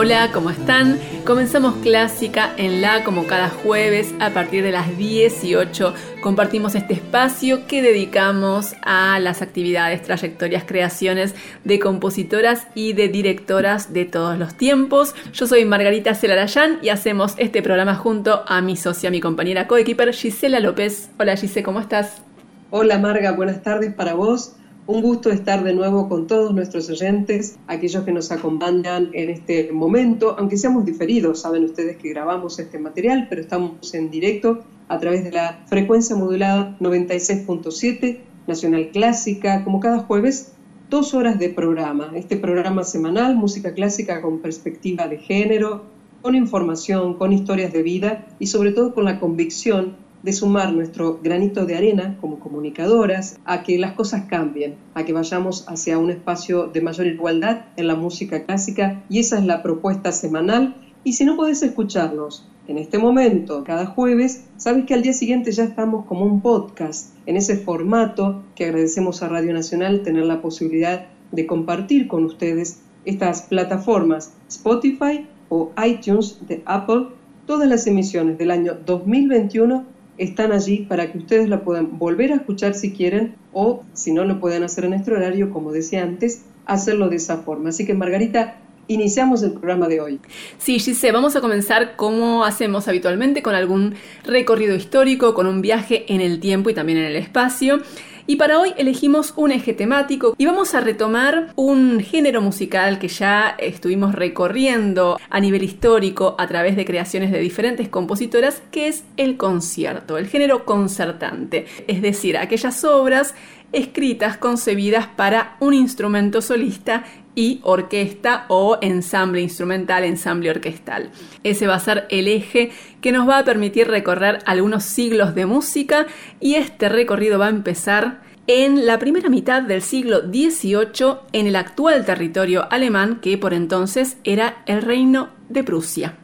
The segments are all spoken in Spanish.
Hola, ¿cómo están? Comenzamos Clásica en La como cada jueves a partir de las 18. Compartimos este espacio que dedicamos a las actividades, trayectorias, creaciones de compositoras y de directoras de todos los tiempos. Yo soy Margarita Celarayán y hacemos este programa junto a mi socia, mi compañera coequiper Gisela López. Hola Gisela, ¿cómo estás? Hola Marga, buenas tardes para vos un gusto estar de nuevo con todos nuestros oyentes, aquellos que nos acompañan en este momento, aunque seamos diferidos, saben ustedes que grabamos este material, pero estamos en directo a través de la frecuencia modulada 96.7 Nacional Clásica, como cada jueves, dos horas de programa. Este programa semanal, música clásica con perspectiva de género, con información, con historias de vida y sobre todo con la convicción de sumar nuestro granito de arena como comunicadoras a que las cosas cambien, a que vayamos hacia un espacio de mayor igualdad en la música clásica y esa es la propuesta semanal. Y si no podés escucharnos en este momento, cada jueves, sabes que al día siguiente ya estamos como un podcast en ese formato que agradecemos a Radio Nacional tener la posibilidad de compartir con ustedes estas plataformas Spotify o iTunes de Apple, todas las emisiones del año 2021 están allí para que ustedes la puedan volver a escuchar si quieren o si no lo pueden hacer en este horario, como decía antes, hacerlo de esa forma. Así que Margarita, iniciamos el programa de hoy. Sí, Gise, vamos a comenzar como hacemos habitualmente con algún recorrido histórico, con un viaje en el tiempo y también en el espacio. Y para hoy elegimos un eje temático y vamos a retomar un género musical que ya estuvimos recorriendo a nivel histórico a través de creaciones de diferentes compositoras, que es el concierto, el género concertante, es decir, aquellas obras escritas concebidas para un instrumento solista y orquesta o ensamble instrumental, ensamble orquestal. Ese va a ser el eje que nos va a permitir recorrer algunos siglos de música y este recorrido va a empezar en la primera mitad del siglo XVIII en el actual territorio alemán que por entonces era el reino de Prusia.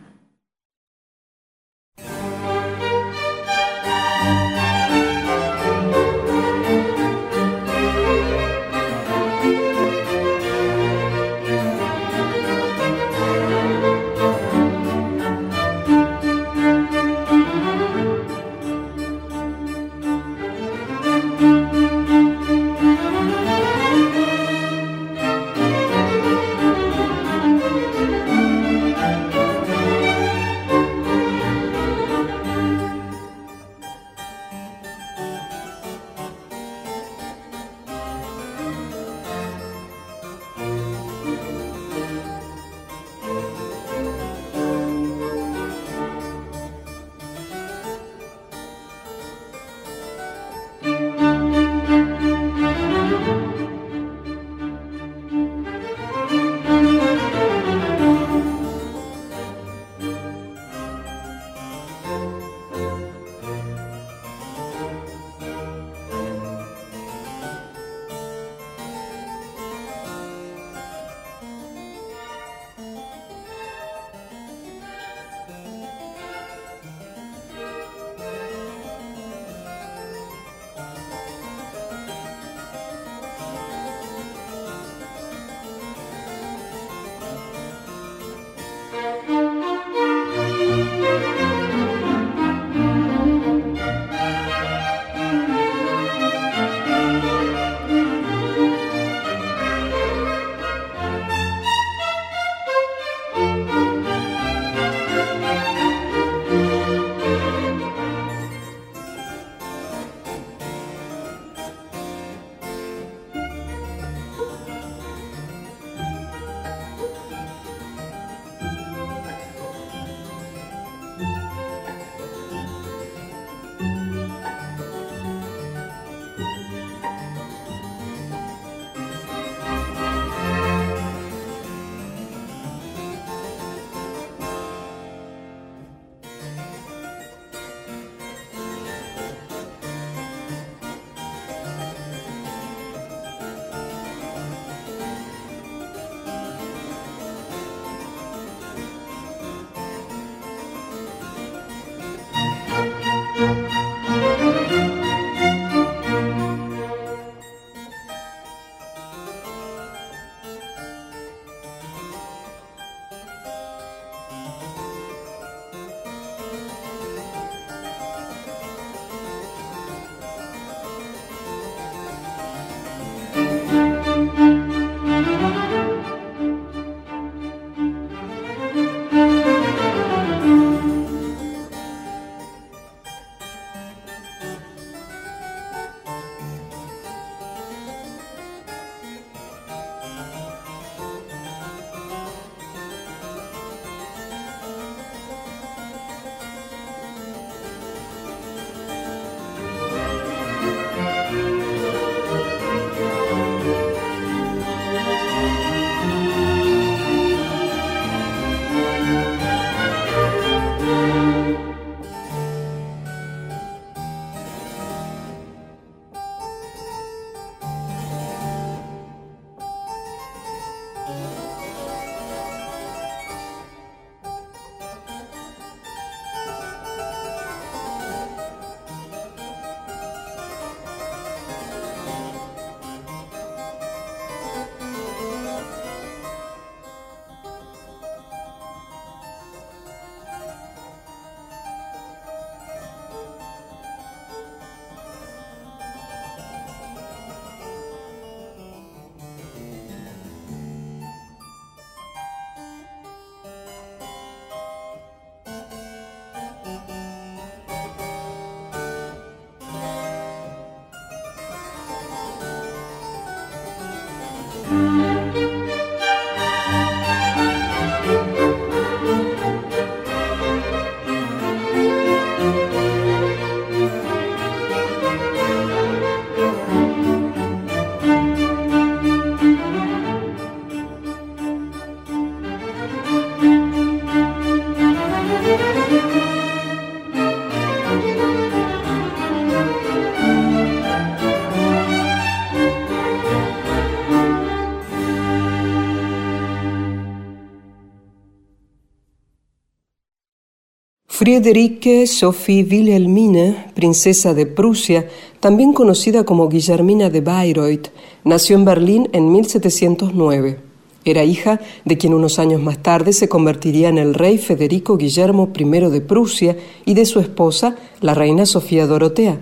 Friederike Sophie Wilhelmine, princesa de Prusia, también conocida como Guillermina de Bayreuth, nació en Berlín en 1709. Era hija de quien unos años más tarde se convertiría en el rey Federico Guillermo I de Prusia y de su esposa, la reina Sofía Dorotea.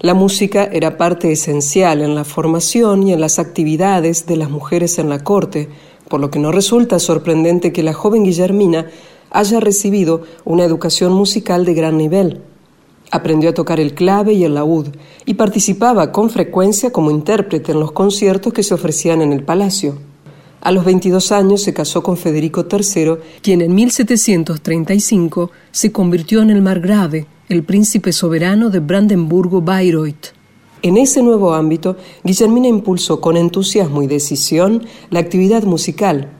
La música era parte esencial en la formación y en las actividades de las mujeres en la corte, por lo que no resulta sorprendente que la joven Guillermina haya recibido una educación musical de gran nivel. Aprendió a tocar el clave y el laúd y participaba con frecuencia como intérprete en los conciertos que se ofrecían en el palacio. A los 22 años se casó con Federico III, quien en 1735 se convirtió en el margrave, el príncipe soberano de Brandenburgo-Bayreuth. En ese nuevo ámbito, Guillermina impulsó con entusiasmo y decisión la actividad musical,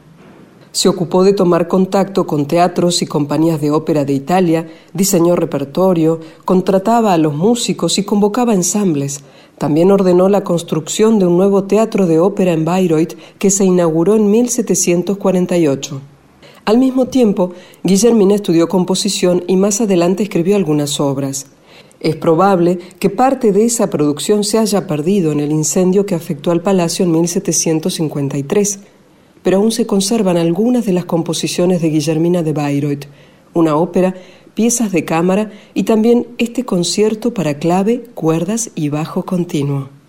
se ocupó de tomar contacto con teatros y compañías de ópera de Italia, diseñó repertorio, contrataba a los músicos y convocaba ensambles. También ordenó la construcción de un nuevo teatro de ópera en Bayreuth que se inauguró en 1748. Al mismo tiempo, Guillermina estudió composición y más adelante escribió algunas obras. Es probable que parte de esa producción se haya perdido en el incendio que afectó al palacio en 1753 pero aún se conservan algunas de las composiciones de Guillermina de Bayreuth, una ópera, piezas de cámara y también este concierto para clave, cuerdas y bajo continuo.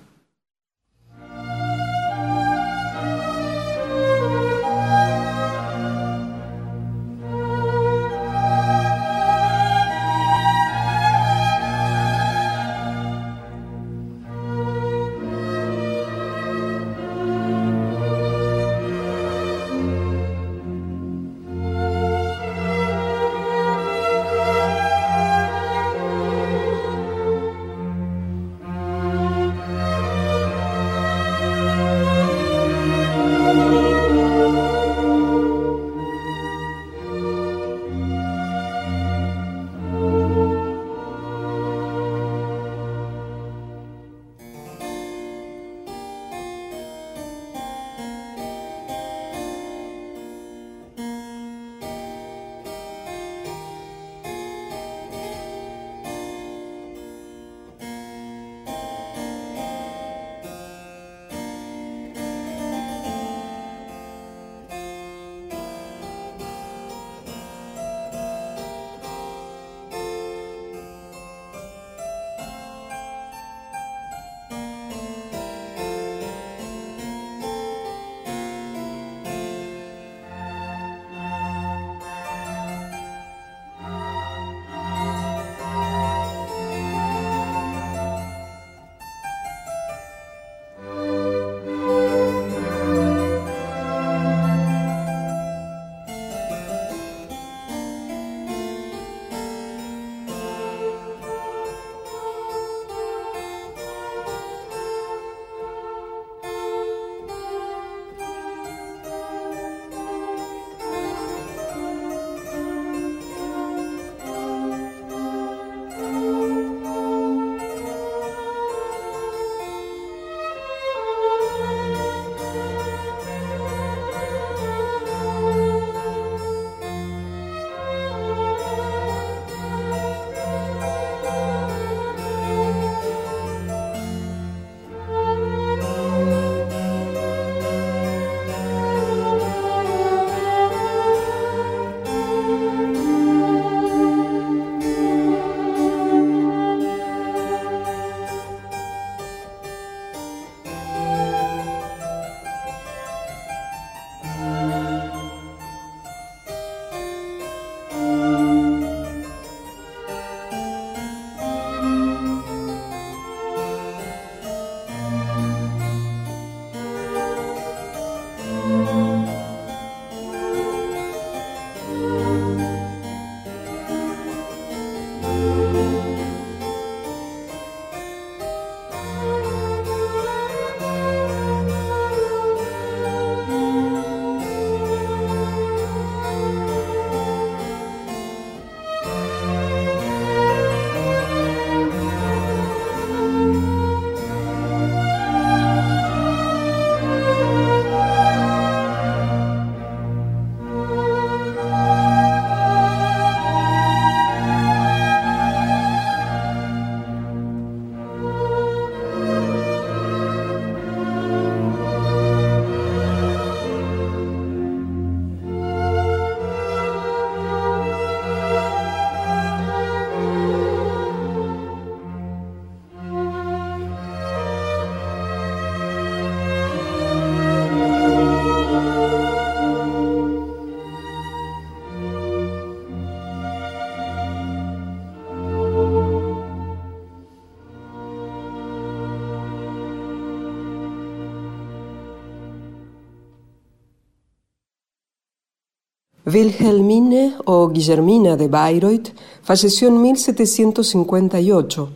Wilhelmine o Guillermina de Bayreuth falleció en 1758.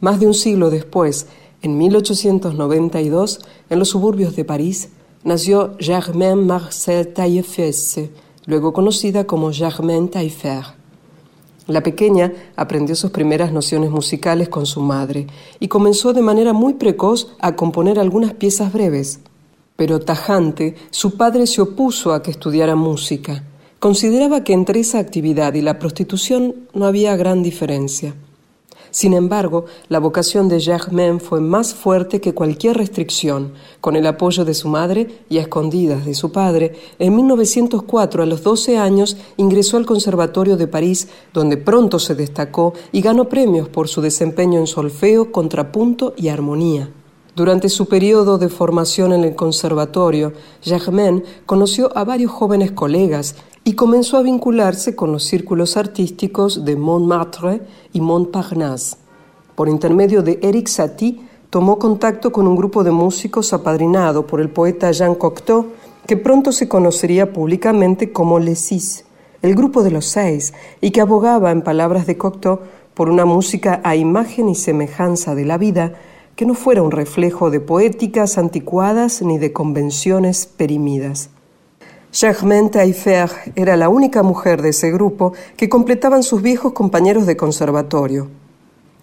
Más de un siglo después, en 1892, en los suburbios de París, nació Germaine Marcel Taillefer, luego conocida como Germaine Taillefer. La pequeña aprendió sus primeras nociones musicales con su madre y comenzó de manera muy precoz a componer algunas piezas breves. Pero tajante, su padre se opuso a que estudiara música Consideraba que entre esa actividad y la prostitución no había gran diferencia. Sin embargo, la vocación de Germain fue más fuerte que cualquier restricción. Con el apoyo de su madre y a escondidas de su padre, en 1904, a los 12 años, ingresó al Conservatorio de París, donde pronto se destacó y ganó premios por su desempeño en solfeo, contrapunto y armonía. Durante su periodo de formación en el conservatorio, Germain conoció a varios jóvenes colegas y comenzó a vincularse con los círculos artísticos de Montmartre y Montparnasse. Por intermedio de Eric Satie, tomó contacto con un grupo de músicos apadrinado por el poeta Jean Cocteau, que pronto se conocería públicamente como Les Six, el grupo de los seis, y que abogaba, en palabras de Cocteau, por una música a imagen y semejanza de la vida, que no fuera un reflejo de poéticas anticuadas ni de convenciones perimidas. Germaine Taillefer era la única mujer de ese grupo que completaban sus viejos compañeros de conservatorio.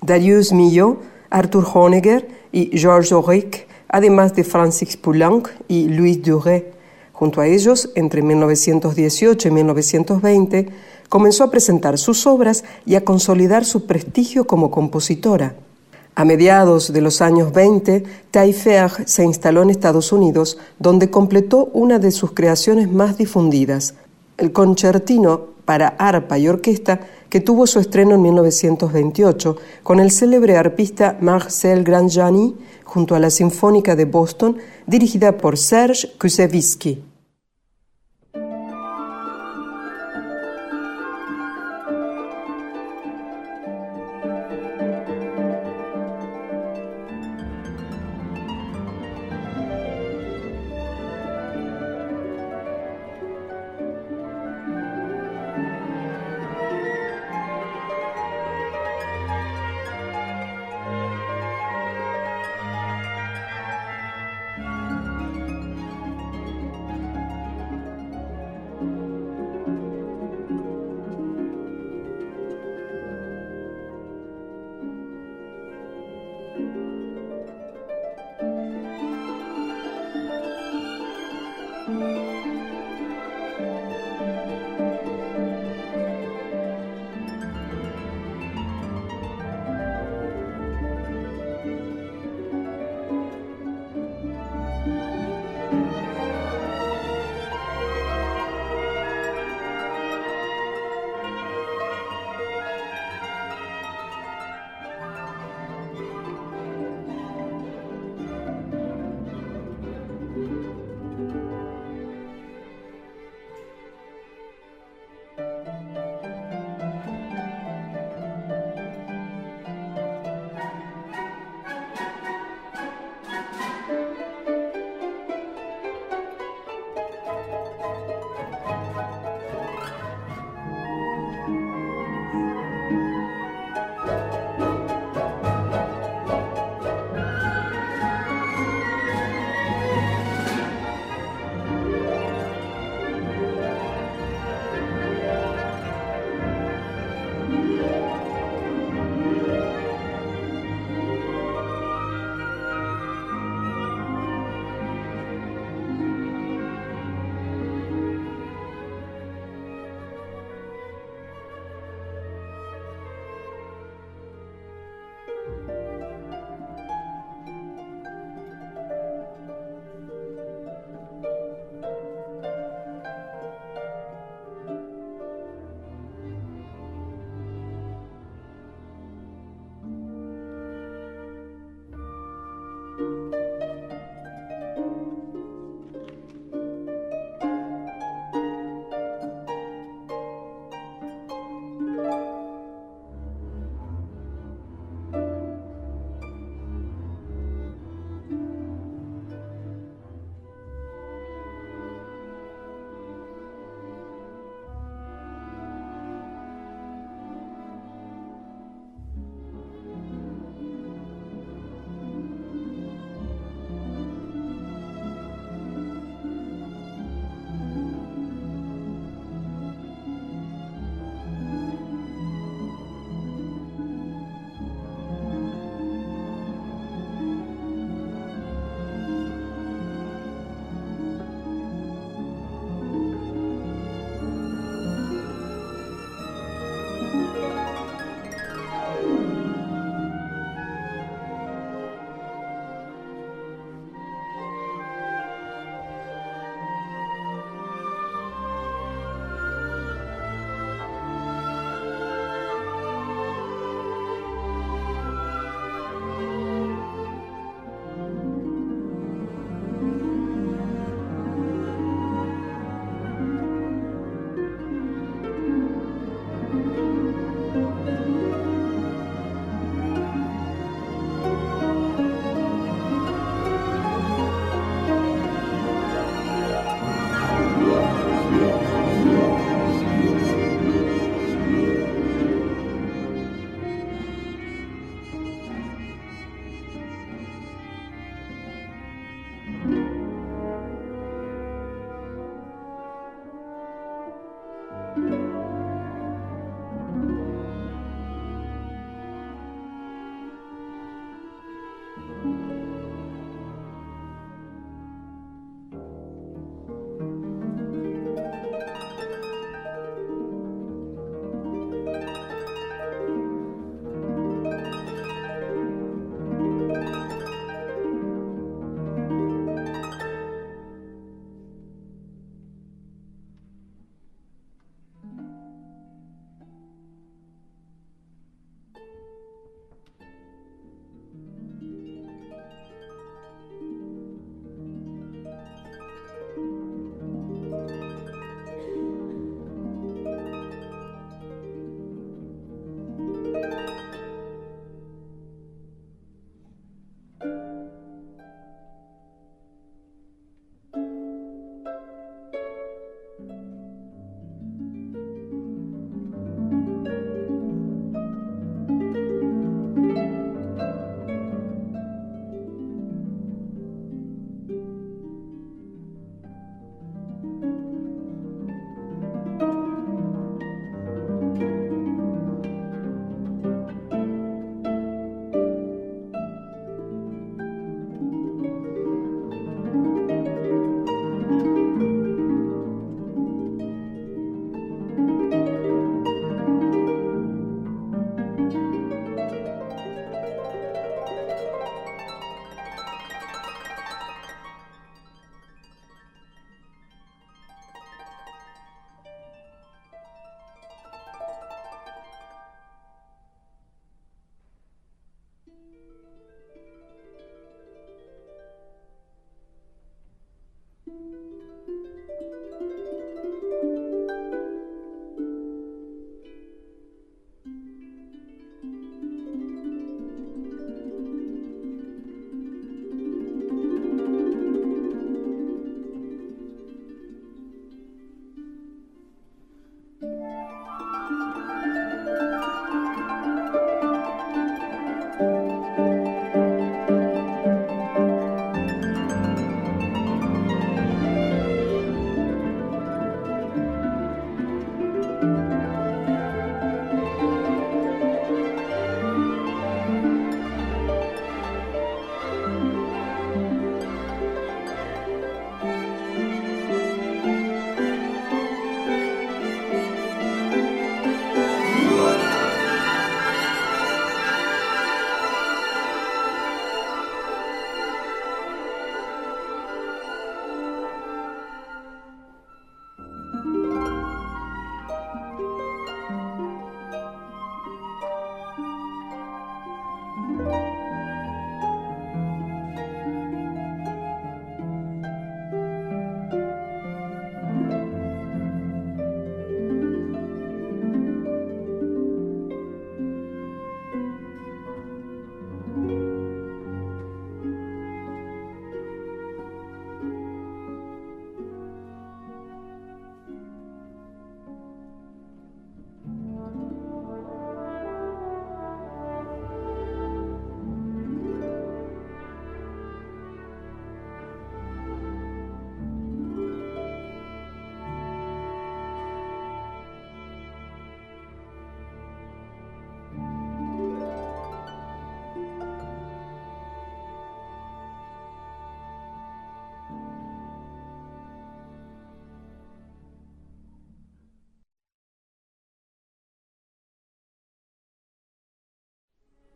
Darius Milhaud, Arthur Honegger y Georges Auric, además de Francis Poulenc y Louis Duret. Junto a ellos, entre 1918 y 1920, comenzó a presentar sus obras y a consolidar su prestigio como compositora. A mediados de los años 20, Taillefer se instaló en Estados Unidos, donde completó una de sus creaciones más difundidas, el concertino para arpa y orquesta, que tuvo su estreno en 1928 con el célebre arpista Marcel Granjani junto a la Sinfónica de Boston, dirigida por Serge Kusevitsky.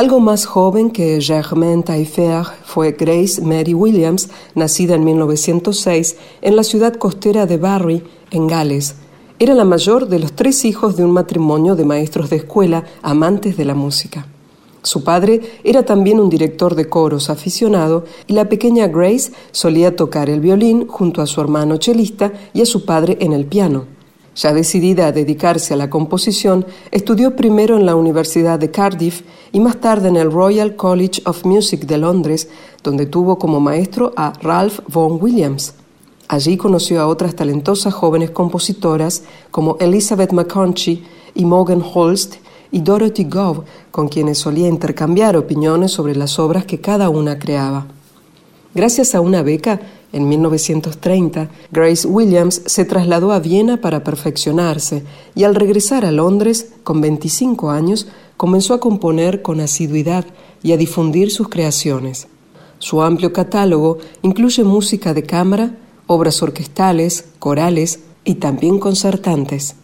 Algo más joven que Germaine Taillefer fue Grace Mary Williams, nacida en 1906 en la ciudad costera de Barry, en Gales. Era la mayor de los tres hijos de un matrimonio de maestros de escuela amantes de la música. Su padre era también un director de coros aficionado y la pequeña Grace solía tocar el violín junto a su hermano chelista y a su padre en el piano. Ya decidida a dedicarse a la composición, estudió primero en la Universidad de Cardiff y más tarde en el Royal College of Music de Londres, donde tuvo como maestro a Ralph Vaughan Williams. Allí conoció a otras talentosas jóvenes compositoras como Elizabeth McConchy y Morgan Holst y Dorothy Gove, con quienes solía intercambiar opiniones sobre las obras que cada una creaba. Gracias a una beca, en 1930, Grace Williams se trasladó a Viena para perfeccionarse y al regresar a Londres, con 25 años, comenzó a componer con asiduidad y a difundir sus creaciones. Su amplio catálogo incluye música de cámara, obras orquestales, corales y también concertantes.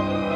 Bye.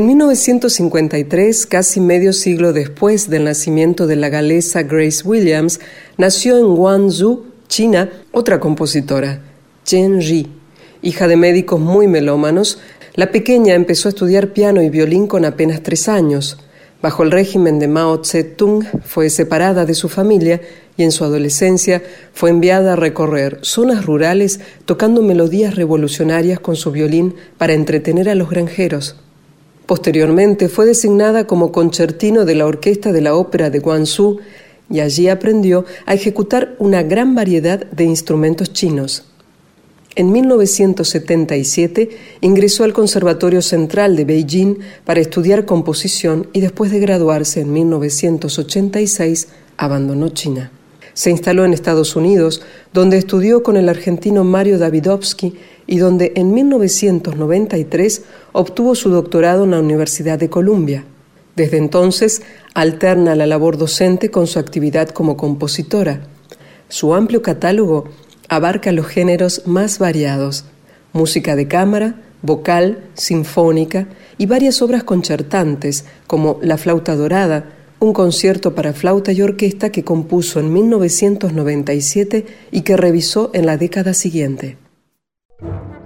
En 1953, casi medio siglo después del nacimiento de la galesa Grace Williams, nació en Guangzhou, China, otra compositora, Chen Ri. Hija de médicos muy melómanos, la pequeña empezó a estudiar piano y violín con apenas tres años. Bajo el régimen de Mao Tse-tung fue separada de su familia y en su adolescencia fue enviada a recorrer zonas rurales tocando melodías revolucionarias con su violín para entretener a los granjeros. Posteriormente fue designada como concertino de la Orquesta de la Ópera de Guangzhou y allí aprendió a ejecutar una gran variedad de instrumentos chinos. En 1977 ingresó al Conservatorio Central de Beijing para estudiar composición y después de graduarse en 1986 abandonó China. Se instaló en Estados Unidos, donde estudió con el argentino Mario Davidovsky y donde en 1993 obtuvo su doctorado en la Universidad de Columbia. Desde entonces alterna la labor docente con su actividad como compositora. Su amplio catálogo abarca los géneros más variados, música de cámara, vocal, sinfónica y varias obras concertantes como La flauta dorada, un concierto para flauta y orquesta que compuso en 1997 y que revisó en la década siguiente. Thank you.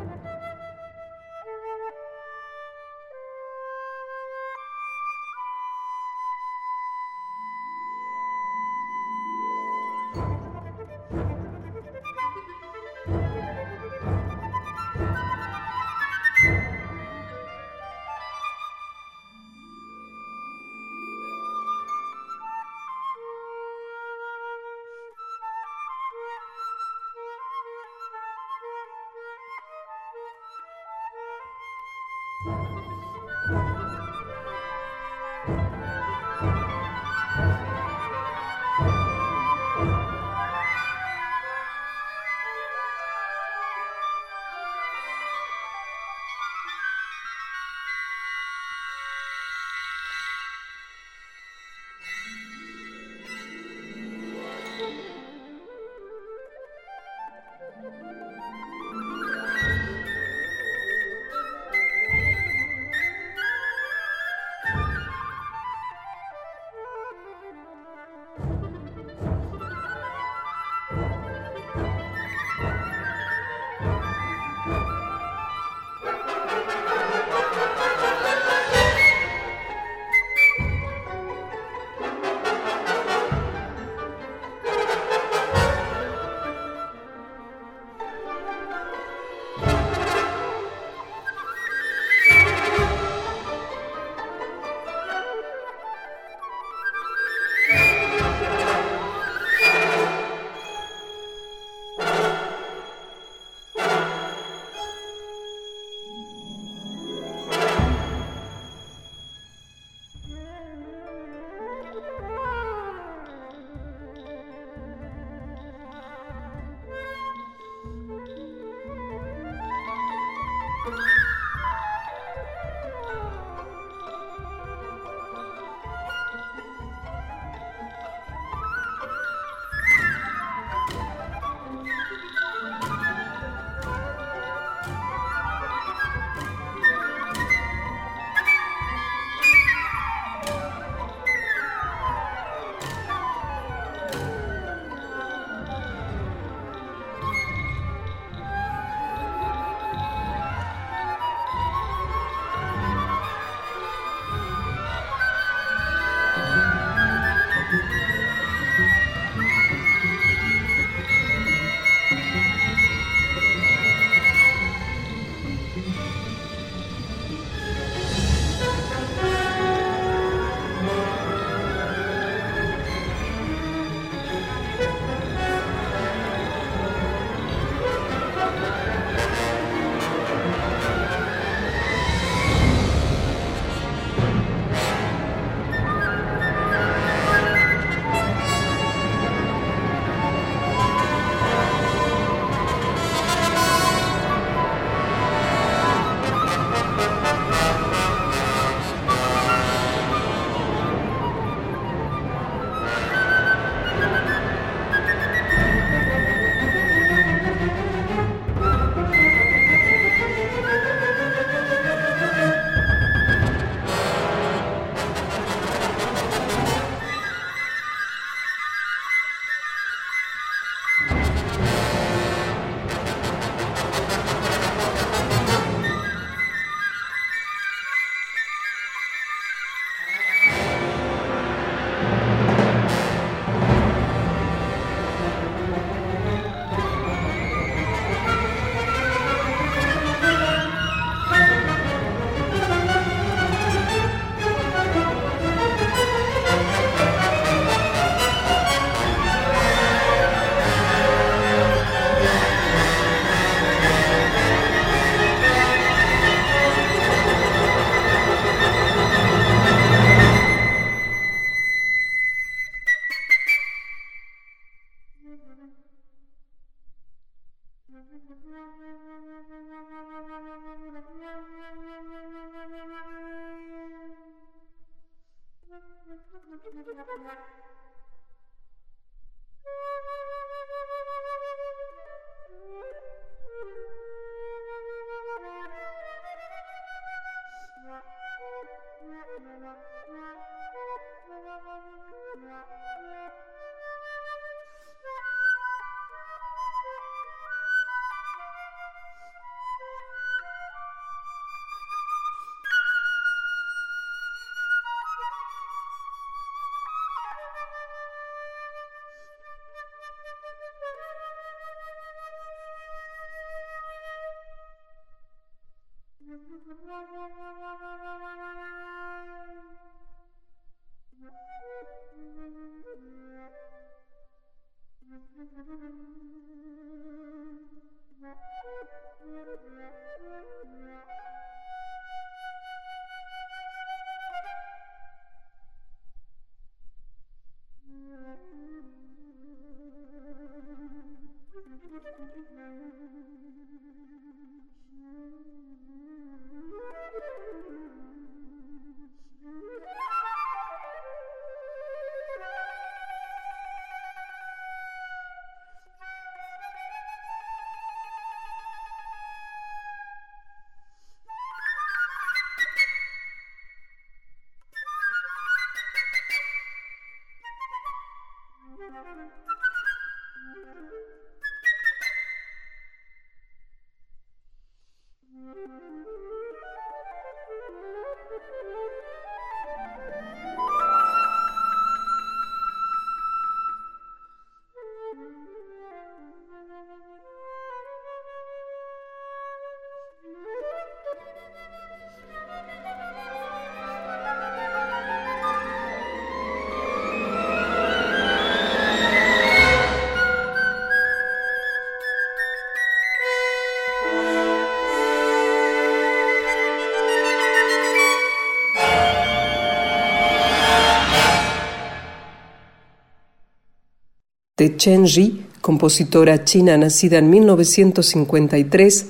De Chen Ji, compositora china nacida en 1953,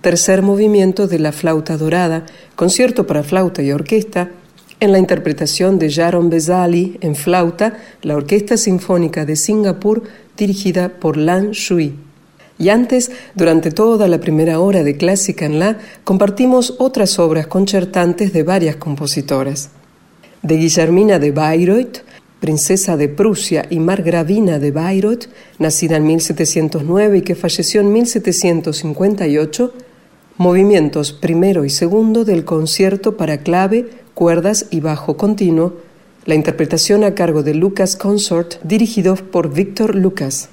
tercer movimiento de la flauta dorada, concierto para flauta y orquesta, en la interpretación de Jaron Bezali en flauta, la Orquesta Sinfónica de Singapur dirigida por Lan Shui. Y antes, durante toda la primera hora de Clásica en La, compartimos otras obras concertantes de varias compositoras. De Guillermina de Bayreuth, princesa de Prusia y margravina de Bayreuth, nacida en 1709 y que falleció en 1758, movimientos primero y segundo del concierto para clave, cuerdas y bajo continuo, la interpretación a cargo de Lucas Consort, dirigido por Victor Lucas.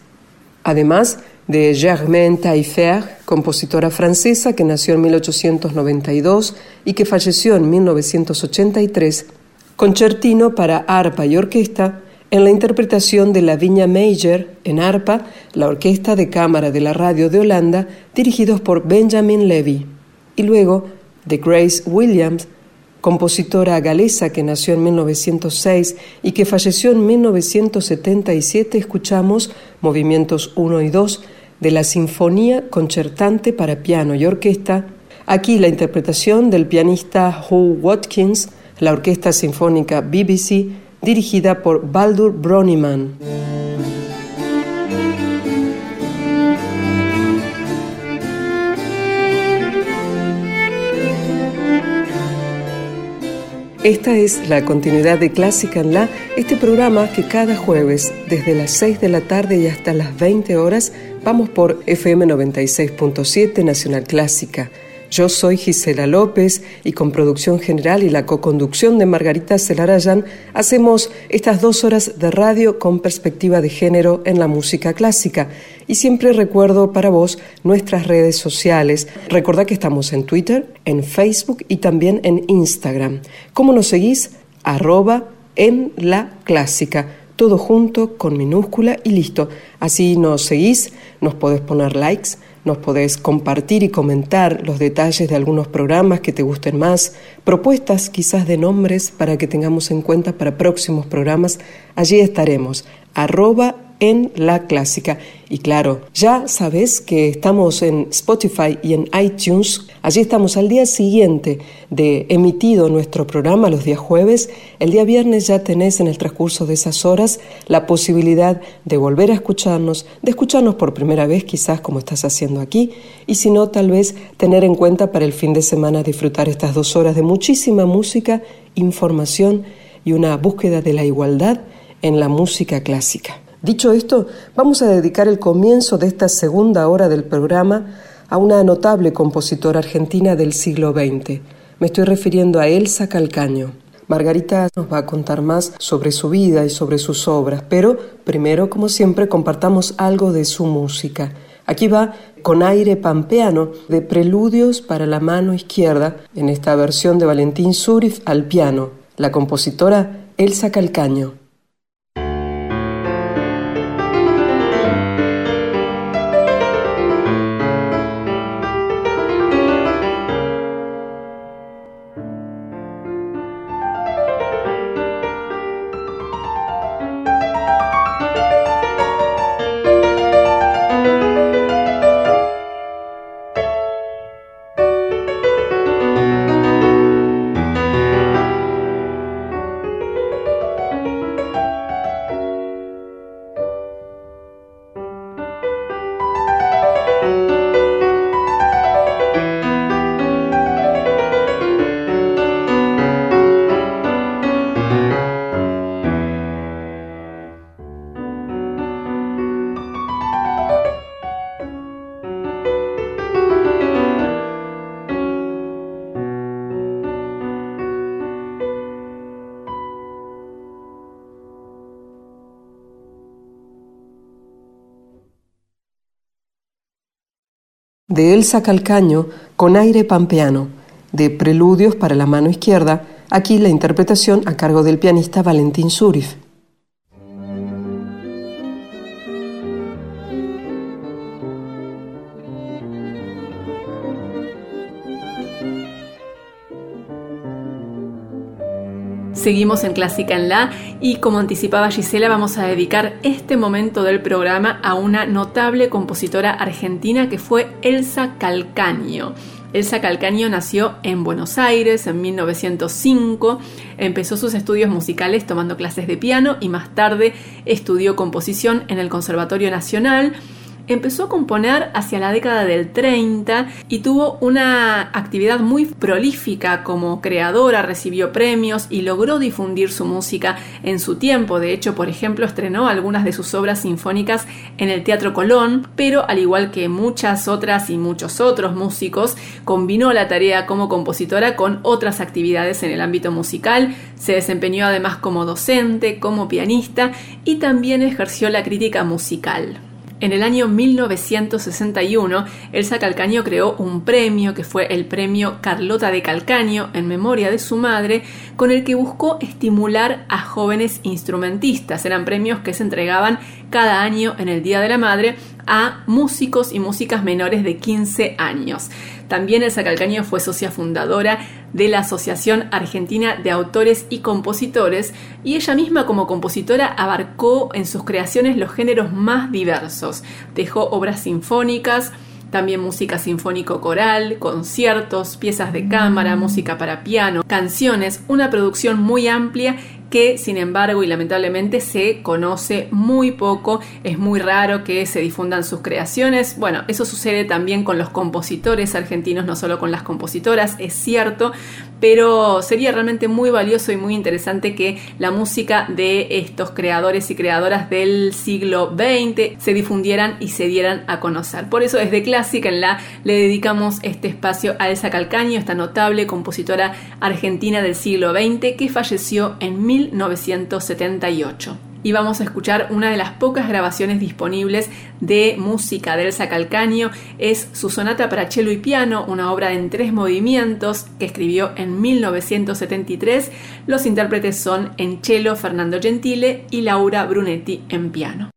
Además de Germaine Taillefer, compositora francesa que nació en 1892 y que falleció en 1983, concertino para arpa y orquesta en la interpretación de la Viña Major en arpa, la Orquesta de Cámara de la Radio de Holanda, dirigidos por Benjamin Levy. Y luego de Grace Williams, compositora galesa que nació en 1906 y que falleció en 1977, escuchamos movimientos 1 y 2 de la Sinfonía Concertante para Piano y Orquesta, aquí la interpretación del pianista Hugh Watkins, la Orquesta Sinfónica BBC, dirigida por Baldur Broniman. Esta es la continuidad de Clásica en La, este programa que cada jueves, desde las 6 de la tarde y hasta las 20 horas, vamos por FM 96.7 Nacional Clásica yo soy Gisela López y con producción general y la coconducción de Margarita Celarayán hacemos estas dos horas de radio con perspectiva de género en la música clásica. Y siempre recuerdo para vos nuestras redes sociales. Recordá que estamos en Twitter, en Facebook y también en Instagram. ¿Cómo nos seguís? Arroba en la clásica todo junto con minúscula y listo. Así nos seguís, nos podés poner likes, nos podés compartir y comentar los detalles de algunos programas que te gusten más, propuestas quizás de nombres para que tengamos en cuenta para próximos programas. Allí estaremos. Arroba en la clásica. Y claro, ya sabes que estamos en Spotify y en iTunes. Allí estamos al día siguiente de emitido nuestro programa los días jueves. El día viernes ya tenés en el transcurso de esas horas la posibilidad de volver a escucharnos, de escucharnos por primera vez quizás como estás haciendo aquí, y si no, tal vez tener en cuenta para el fin de semana disfrutar estas dos horas de muchísima música, información y una búsqueda de la igualdad en la música clásica. Dicho esto, vamos a dedicar el comienzo de esta segunda hora del programa a una notable compositora argentina del siglo XX. Me estoy refiriendo a Elsa Calcaño. Margarita nos va a contar más sobre su vida y sobre sus obras, pero primero, como siempre, compartamos algo de su música. Aquí va con aire pampeano de Preludios para la mano izquierda, en esta versión de Valentín Surif al piano, la compositora Elsa Calcaño. De Elsa Calcaño con aire pampeano, de Preludios para la mano izquierda, aquí la interpretación a cargo del pianista Valentín Surif. Seguimos en Clásica en La y como anticipaba Gisela vamos a dedicar este momento del programa a una notable compositora argentina que fue Elsa Calcaño. Elsa Calcaño nació en Buenos Aires en 1905, empezó sus estudios musicales tomando clases de piano y más tarde estudió composición en el Conservatorio Nacional Empezó a componer hacia la década del 30 y tuvo una actividad muy prolífica como creadora, recibió premios y logró difundir su música en su tiempo. De hecho, por ejemplo, estrenó algunas de sus obras sinfónicas en el Teatro Colón, pero al igual que muchas otras y muchos otros músicos, combinó la tarea como compositora con otras actividades en el ámbito musical, se desempeñó además como docente, como pianista y también ejerció la crítica musical. En el año 1961, Elsa Calcaño creó un premio que fue el premio Carlota de Calcaño en memoria de su madre, con el que buscó estimular a jóvenes instrumentistas. Eran premios que se entregaban cada año en el Día de la Madre a músicos y músicas menores de 15 años. También Elsa Calcaño fue socia fundadora de la Asociación Argentina de Autores y Compositores y ella misma como compositora abarcó en sus creaciones los géneros más diversos. Dejó obras sinfónicas, también música sinfónico coral, conciertos, piezas de cámara, música para piano, canciones, una producción muy amplia que sin embargo y lamentablemente se conoce muy poco, es muy raro que se difundan sus creaciones. Bueno, eso sucede también con los compositores argentinos, no solo con las compositoras, es cierto, pero sería realmente muy valioso y muy interesante que la música de estos creadores y creadoras del siglo XX se difundieran y se dieran a conocer. Por eso desde Clásica en la le dedicamos este espacio a Elsa Calcaño, esta notable compositora argentina del siglo XX que falleció en 1978 y vamos a escuchar una de las pocas grabaciones disponibles de música de Elsa Calcaño. Es su sonata para cello y piano, una obra en tres movimientos que escribió en 1973. Los intérpretes son en cello Fernando Gentile y Laura Brunetti en piano.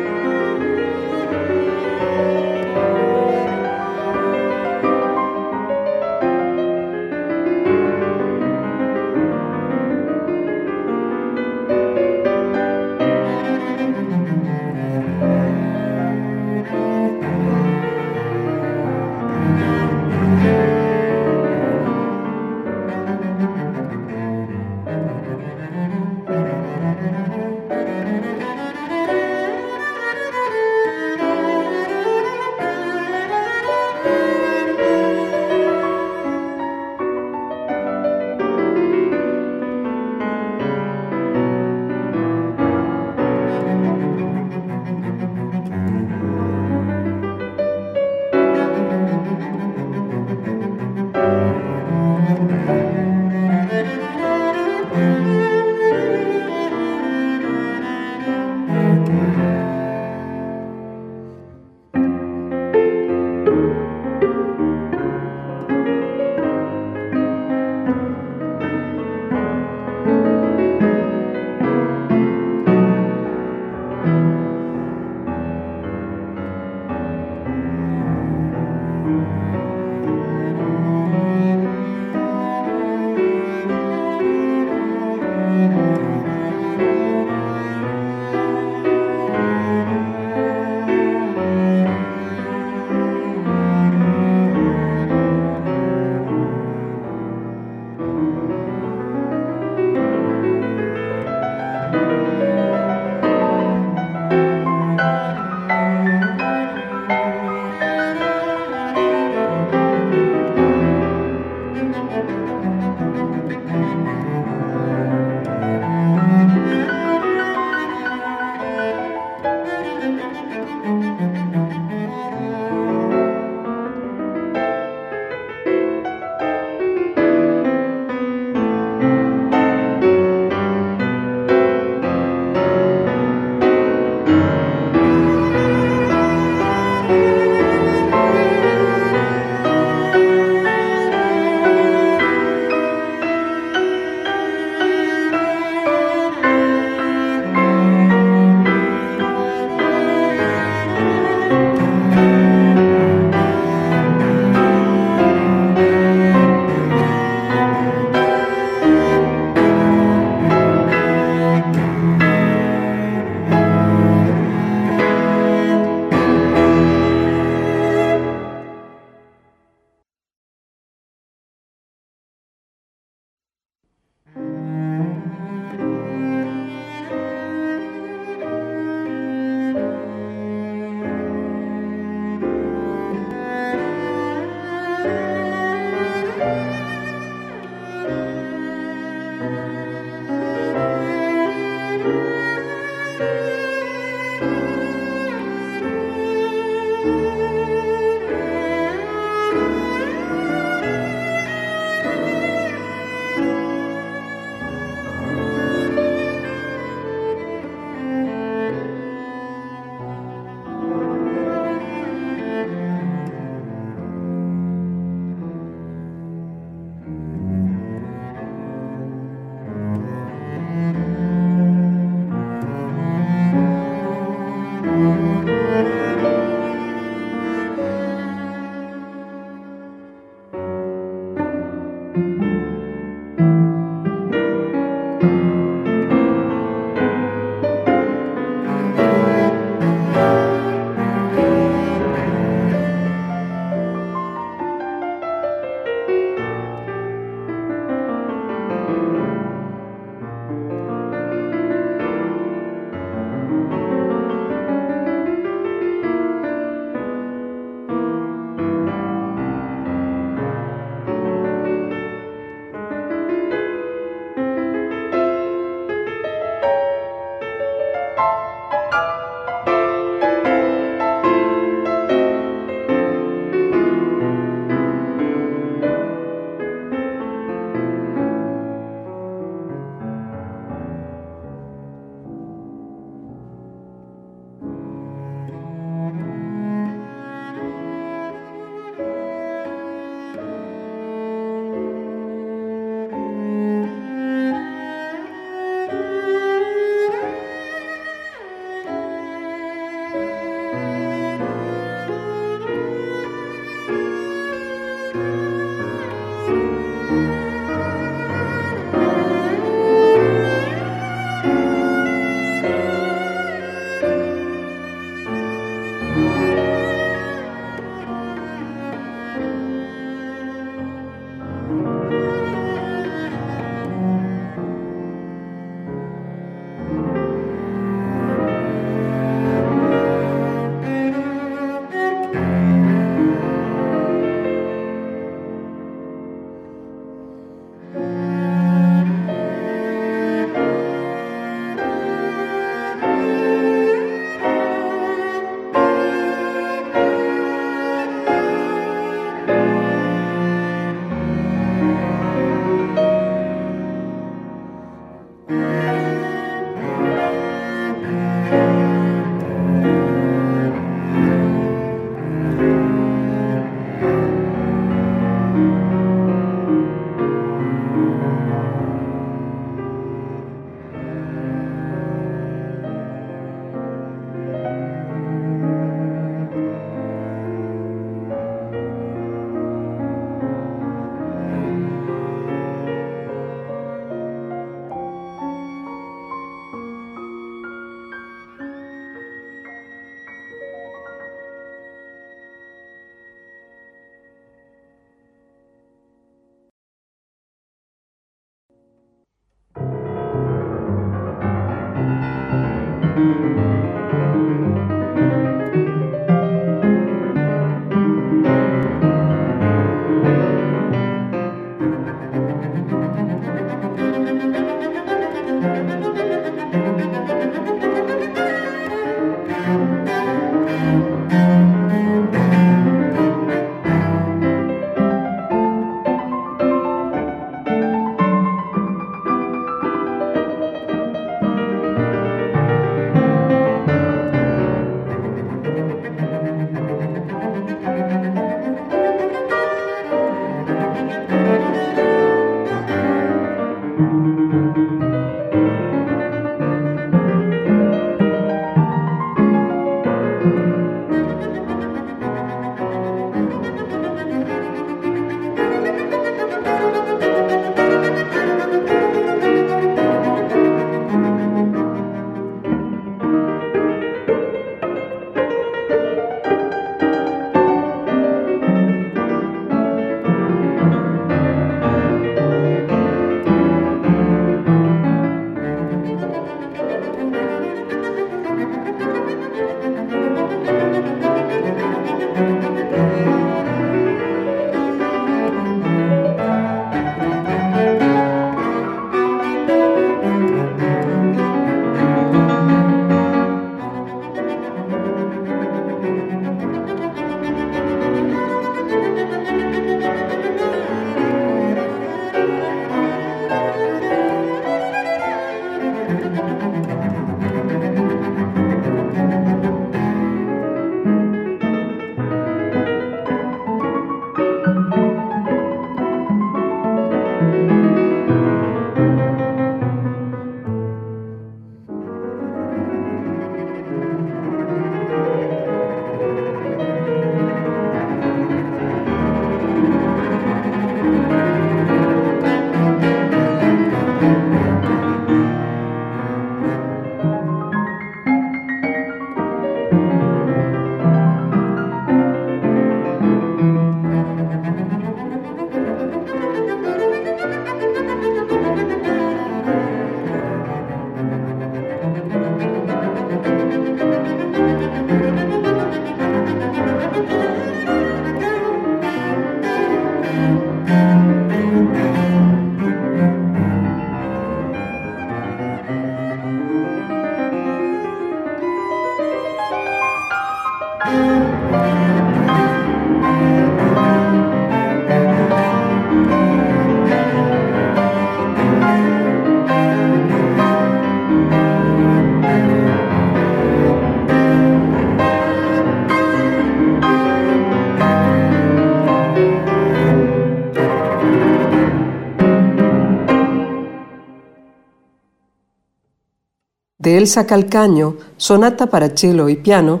Elsa Calcaño, Sonata para cello y piano,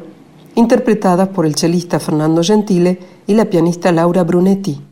interpretadas por el chelista Fernando Gentile y la pianista Laura Brunetti.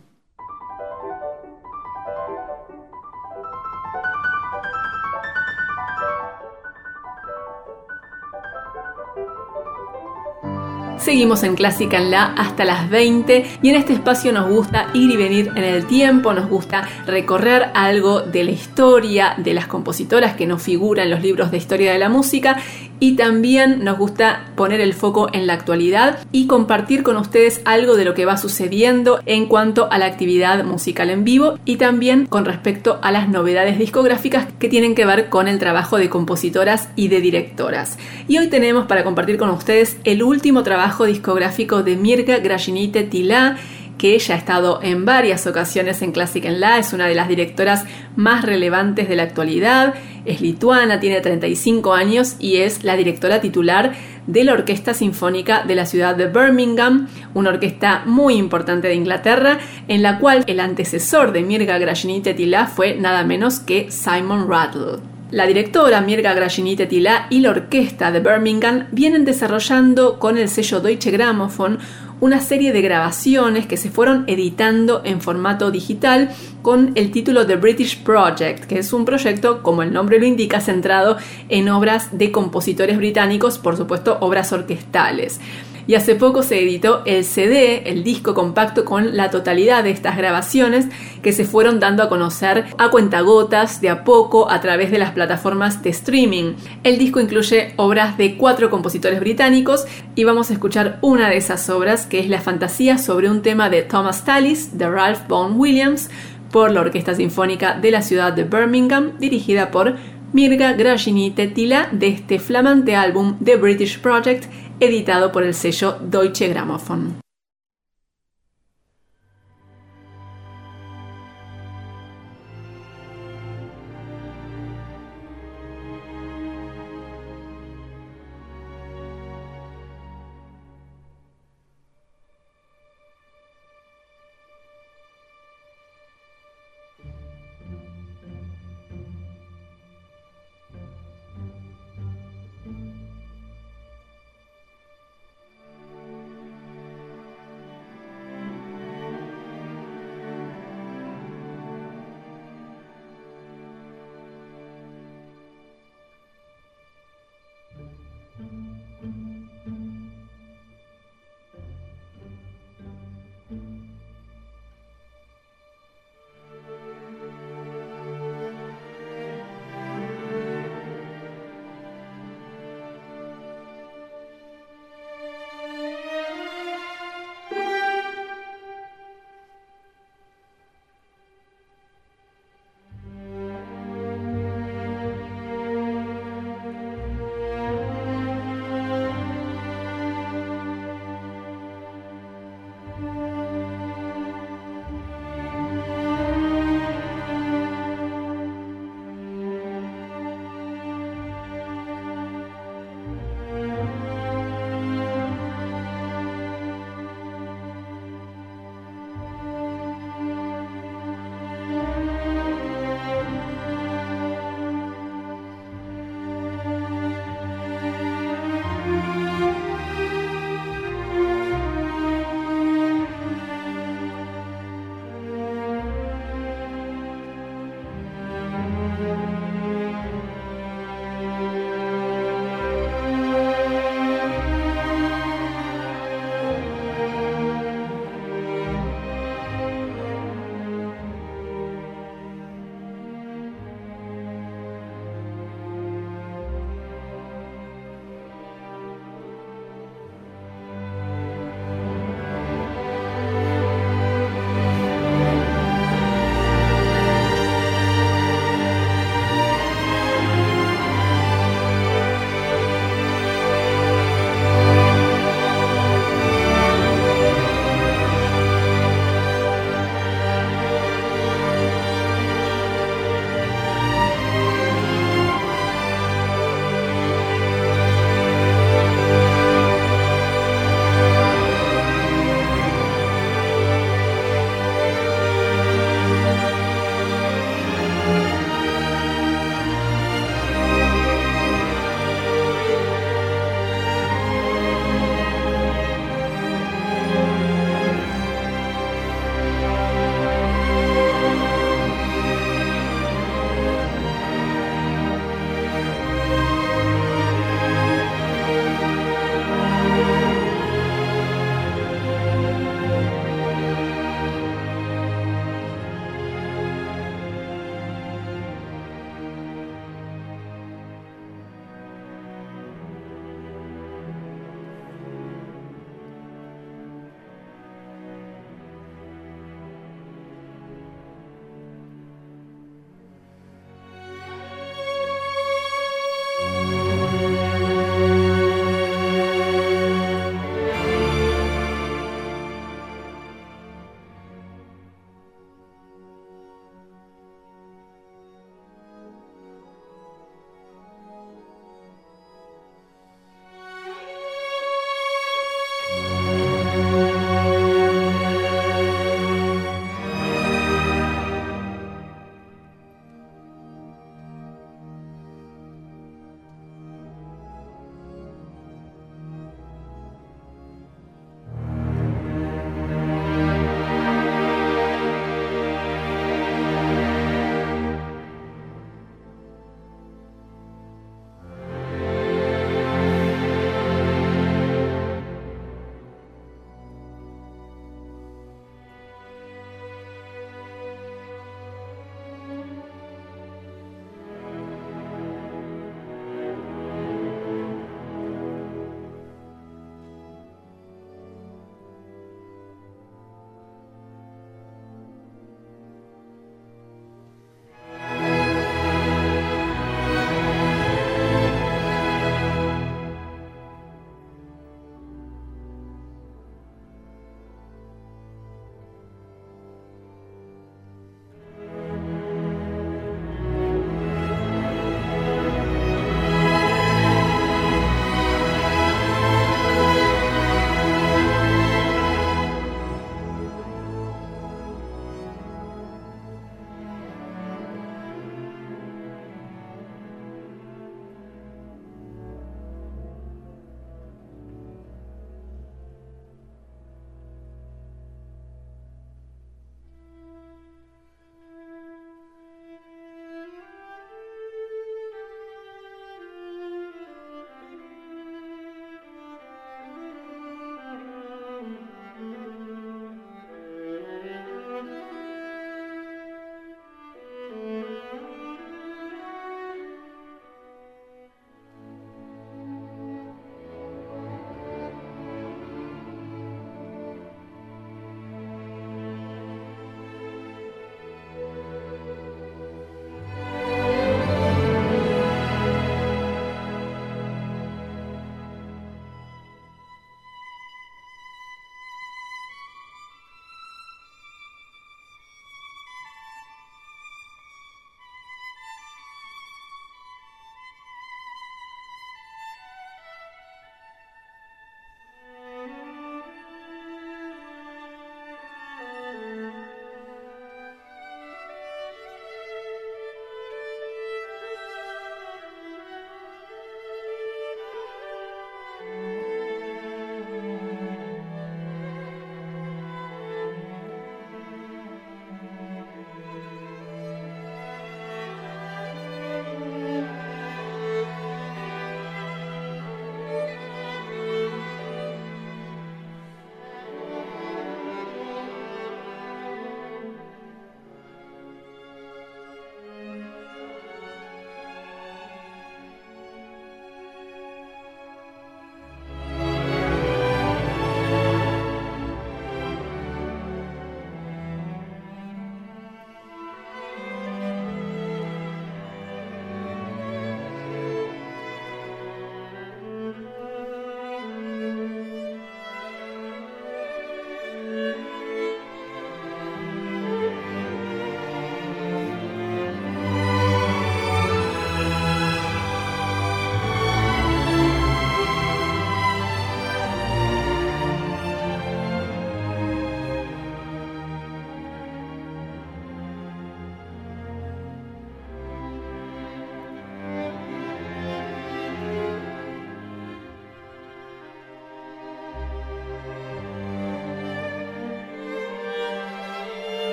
Seguimos en Clásica en La hasta las 20 y en este espacio nos gusta ir y venir en el tiempo, nos gusta recorrer algo de la historia de las compositoras que nos figuran en los libros de historia de la música y también nos gusta poner el foco en la actualidad y compartir con ustedes algo de lo que va sucediendo en cuanto a la actividad musical en vivo y también con respecto a las novedades discográficas que tienen que ver con el trabajo de compositoras y de directoras. Y hoy tenemos para compartir con ustedes el último trabajo discográfico de Mirka Grajinite Tila que ella ha estado en varias ocasiones en Classic en La, es una de las directoras más relevantes de la actualidad, es lituana, tiene 35 años y es la directora titular de la Orquesta Sinfónica de la ciudad de Birmingham, una orquesta muy importante de Inglaterra, en la cual el antecesor de Mirga Grashini Tetila fue nada menos que Simon Rattle. La directora Mirga Grashini Tetila y la orquesta de Birmingham vienen desarrollando con el sello Deutsche Grammophon una serie de grabaciones que se fueron editando en formato digital con el título The British Project, que es un proyecto, como el nombre lo indica, centrado en obras de compositores británicos, por supuesto, obras orquestales y hace poco se editó el CD, el disco compacto con la totalidad de estas grabaciones que se fueron dando a conocer a cuentagotas de a poco a través de las plataformas de streaming. El disco incluye obras de cuatro compositores británicos y vamos a escuchar una de esas obras que es la fantasía sobre un tema de Thomas Tallis de Ralph Vaughan Williams por la Orquesta Sinfónica de la ciudad de Birmingham dirigida por Mirga Grashini Tetila de este flamante álbum The British Project editado por el sello Deutsche Grammophon.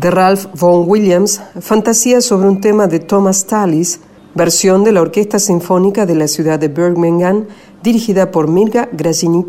De Ralph Vaughan Williams, fantasía sobre un tema de Thomas Tallis, versión de la Orquesta Sinfónica de la ciudad de Birmingham, dirigida por Mirga Grazzini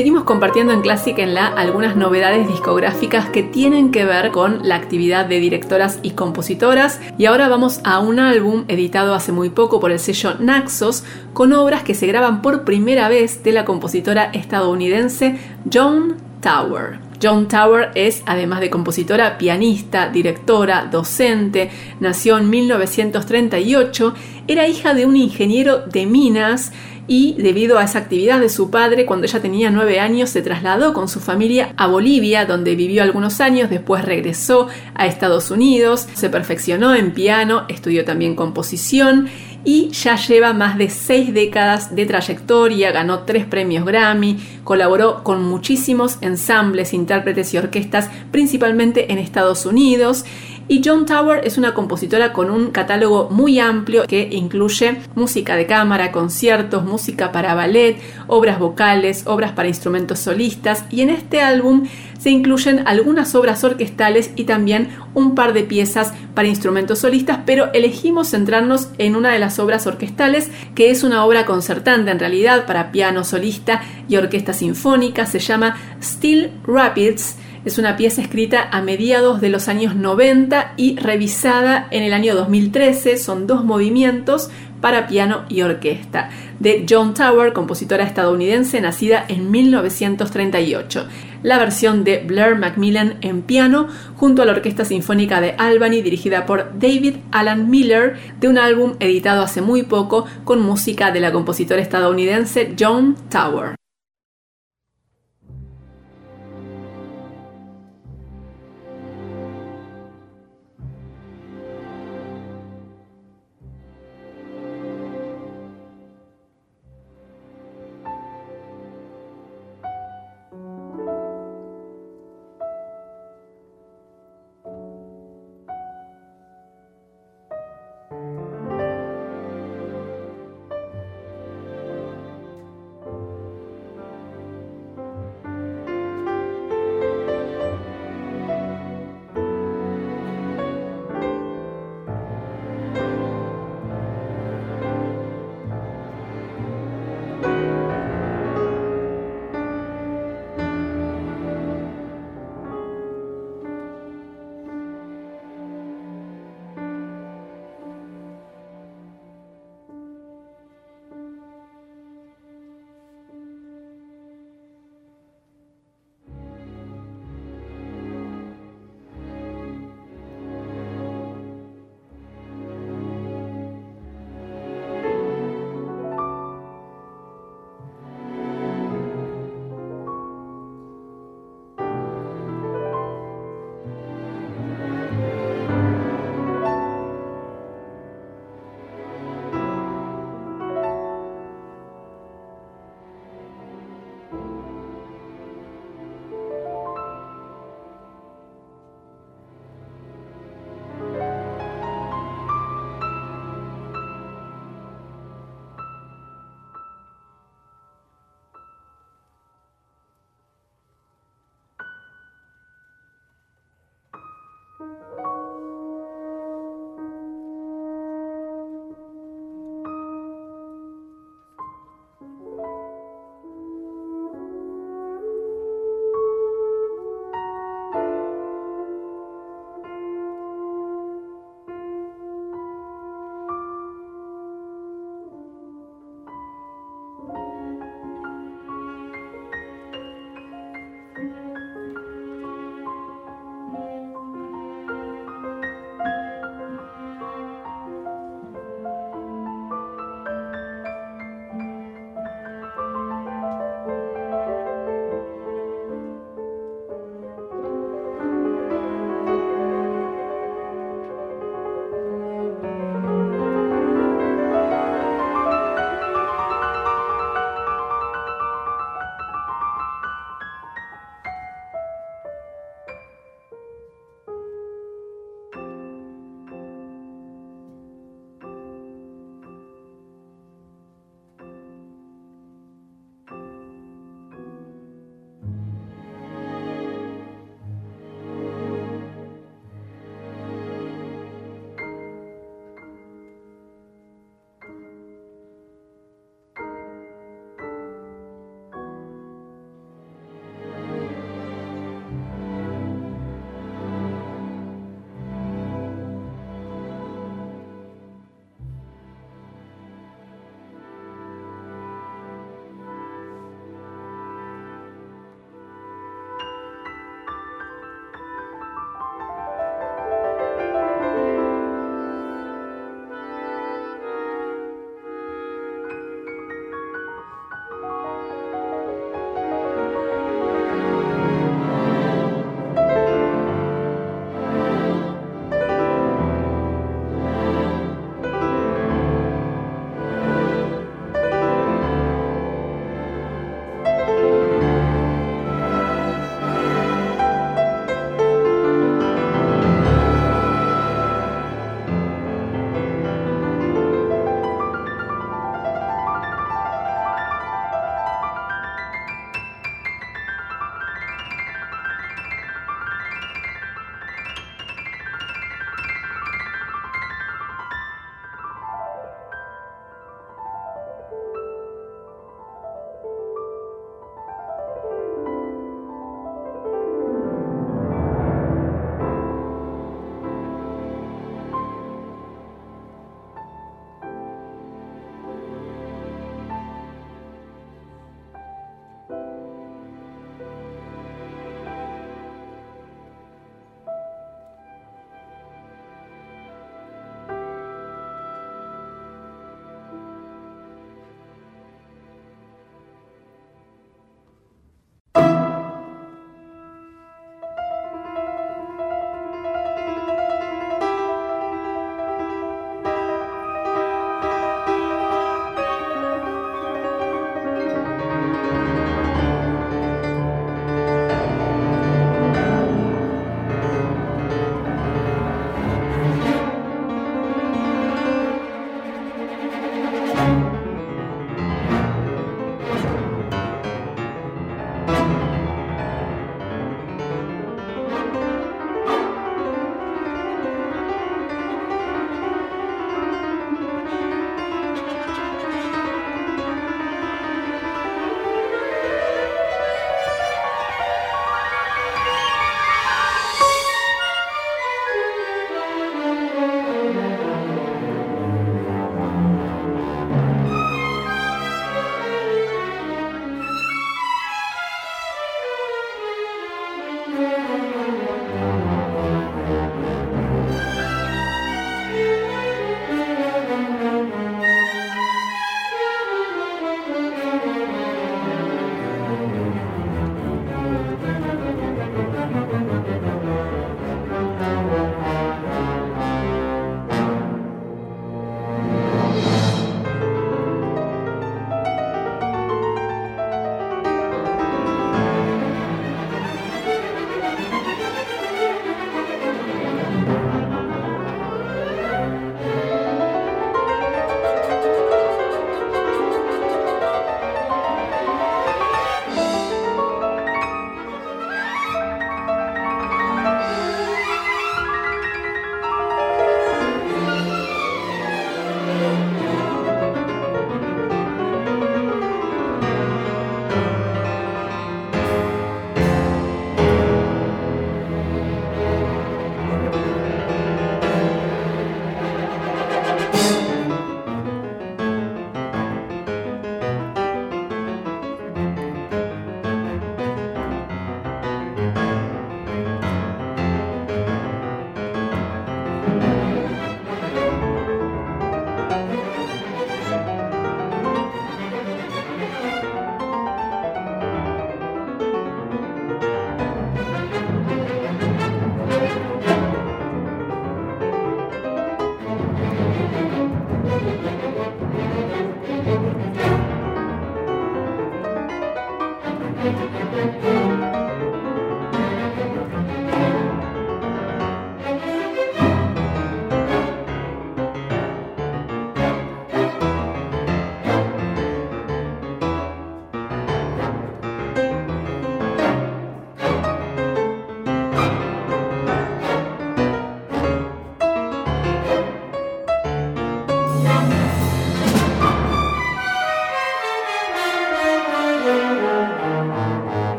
Seguimos compartiendo en Clásica en la algunas novedades discográficas que tienen que ver con la actividad de directoras y compositoras y ahora vamos a un álbum editado hace muy poco por el sello Naxos con obras que se graban por primera vez de la compositora estadounidense Joan Tower. Joan Tower es, además de compositora, pianista, directora, docente, nació en 1938, era hija de un ingeniero de minas y debido a esa actividad de su padre, cuando ella tenía nueve años se trasladó con su familia a Bolivia, donde vivió algunos años, después regresó a Estados Unidos, se perfeccionó en piano, estudió también composición y ya lleva más de seis décadas de trayectoria, ganó tres premios Grammy, colaboró con muchísimos ensambles, intérpretes y orquestas, principalmente en Estados Unidos y John Tower es una compositora con un catálogo muy amplio que incluye música de cámara, conciertos, música para ballet, obras vocales, obras para instrumentos solistas. Y en este álbum se incluyen algunas obras orquestales y también un par de piezas para instrumentos solistas, pero elegimos centrarnos en una de las obras orquestales, que es una obra concertante en realidad para piano solista y orquesta sinfónica, se llama Still Rapids es una pieza escrita a mediados de los años 90 y revisada en el año 2013. Son dos movimientos para piano y orquesta, de John Tower, compositora estadounidense nacida en 1938. La versión de Blair Macmillan en piano, junto a la Orquesta Sinfónica de Albany, dirigida por David Alan Miller, de un álbum editado hace muy poco con música de la compositora estadounidense John Tower.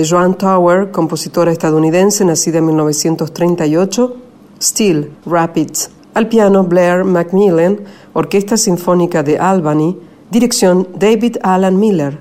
de Joan Tower, compositora estadounidense nacida en 1938, Steel, Rapids, al piano Blair Macmillan, Orquesta Sinfónica de Albany, dirección David Alan Miller.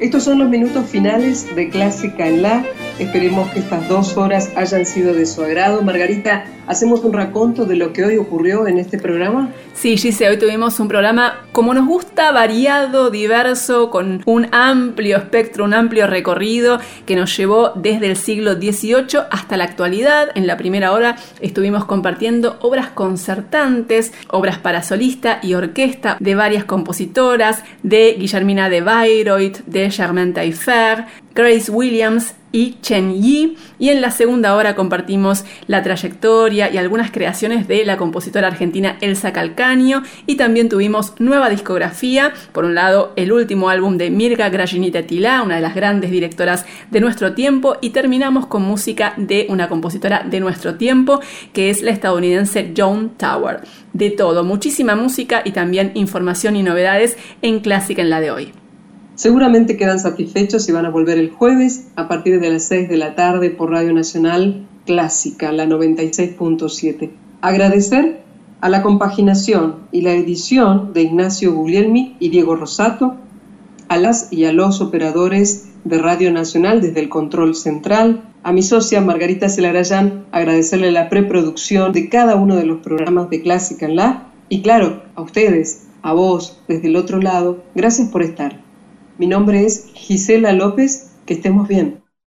Estos son los minutos finales de Clásica en La. Esperemos que estas dos horas hayan sido de su agrado. Margarita, ¿hacemos un raconto de lo que hoy ocurrió en este programa? Sí, Gise, hoy tuvimos un programa como nos gusta, variado, diverso, con un amplio espectro, un amplio recorrido que nos llevó desde el siglo XVIII hasta la actualidad. En la primera hora estuvimos compartiendo obras concertantes, obras para solista y orquesta de varias compositoras, de Guillermina de Bayreuth, de Germaine Taillefer, Grace Williams y Chen Yi. Y en la segunda hora compartimos la trayectoria y algunas creaciones de la compositora argentina Elsa Calcaño. Y también tuvimos nueva discografía. Por un lado, el último álbum de Mirga Grajinita Tila, una de las grandes directoras de nuestro tiempo. Y terminamos con música de una compositora de nuestro tiempo, que es la estadounidense Joan Tower. De todo, muchísima música y también información y novedades en Clásica en la de hoy. Seguramente quedan satisfechos y van a volver el jueves a partir de las 6 de la tarde por Radio Nacional Clásica, la 96.7. Agradecer a la compaginación y la edición de Ignacio Guglielmi y Diego Rosato, a las y a los operadores de Radio Nacional desde el control central, a mi socia Margarita Celarayán, agradecerle la preproducción de cada uno de los programas de Clásica en la, y claro, a ustedes, a vos desde el otro lado, gracias por estar. Mi nombre es Gisela López, que estemos bien.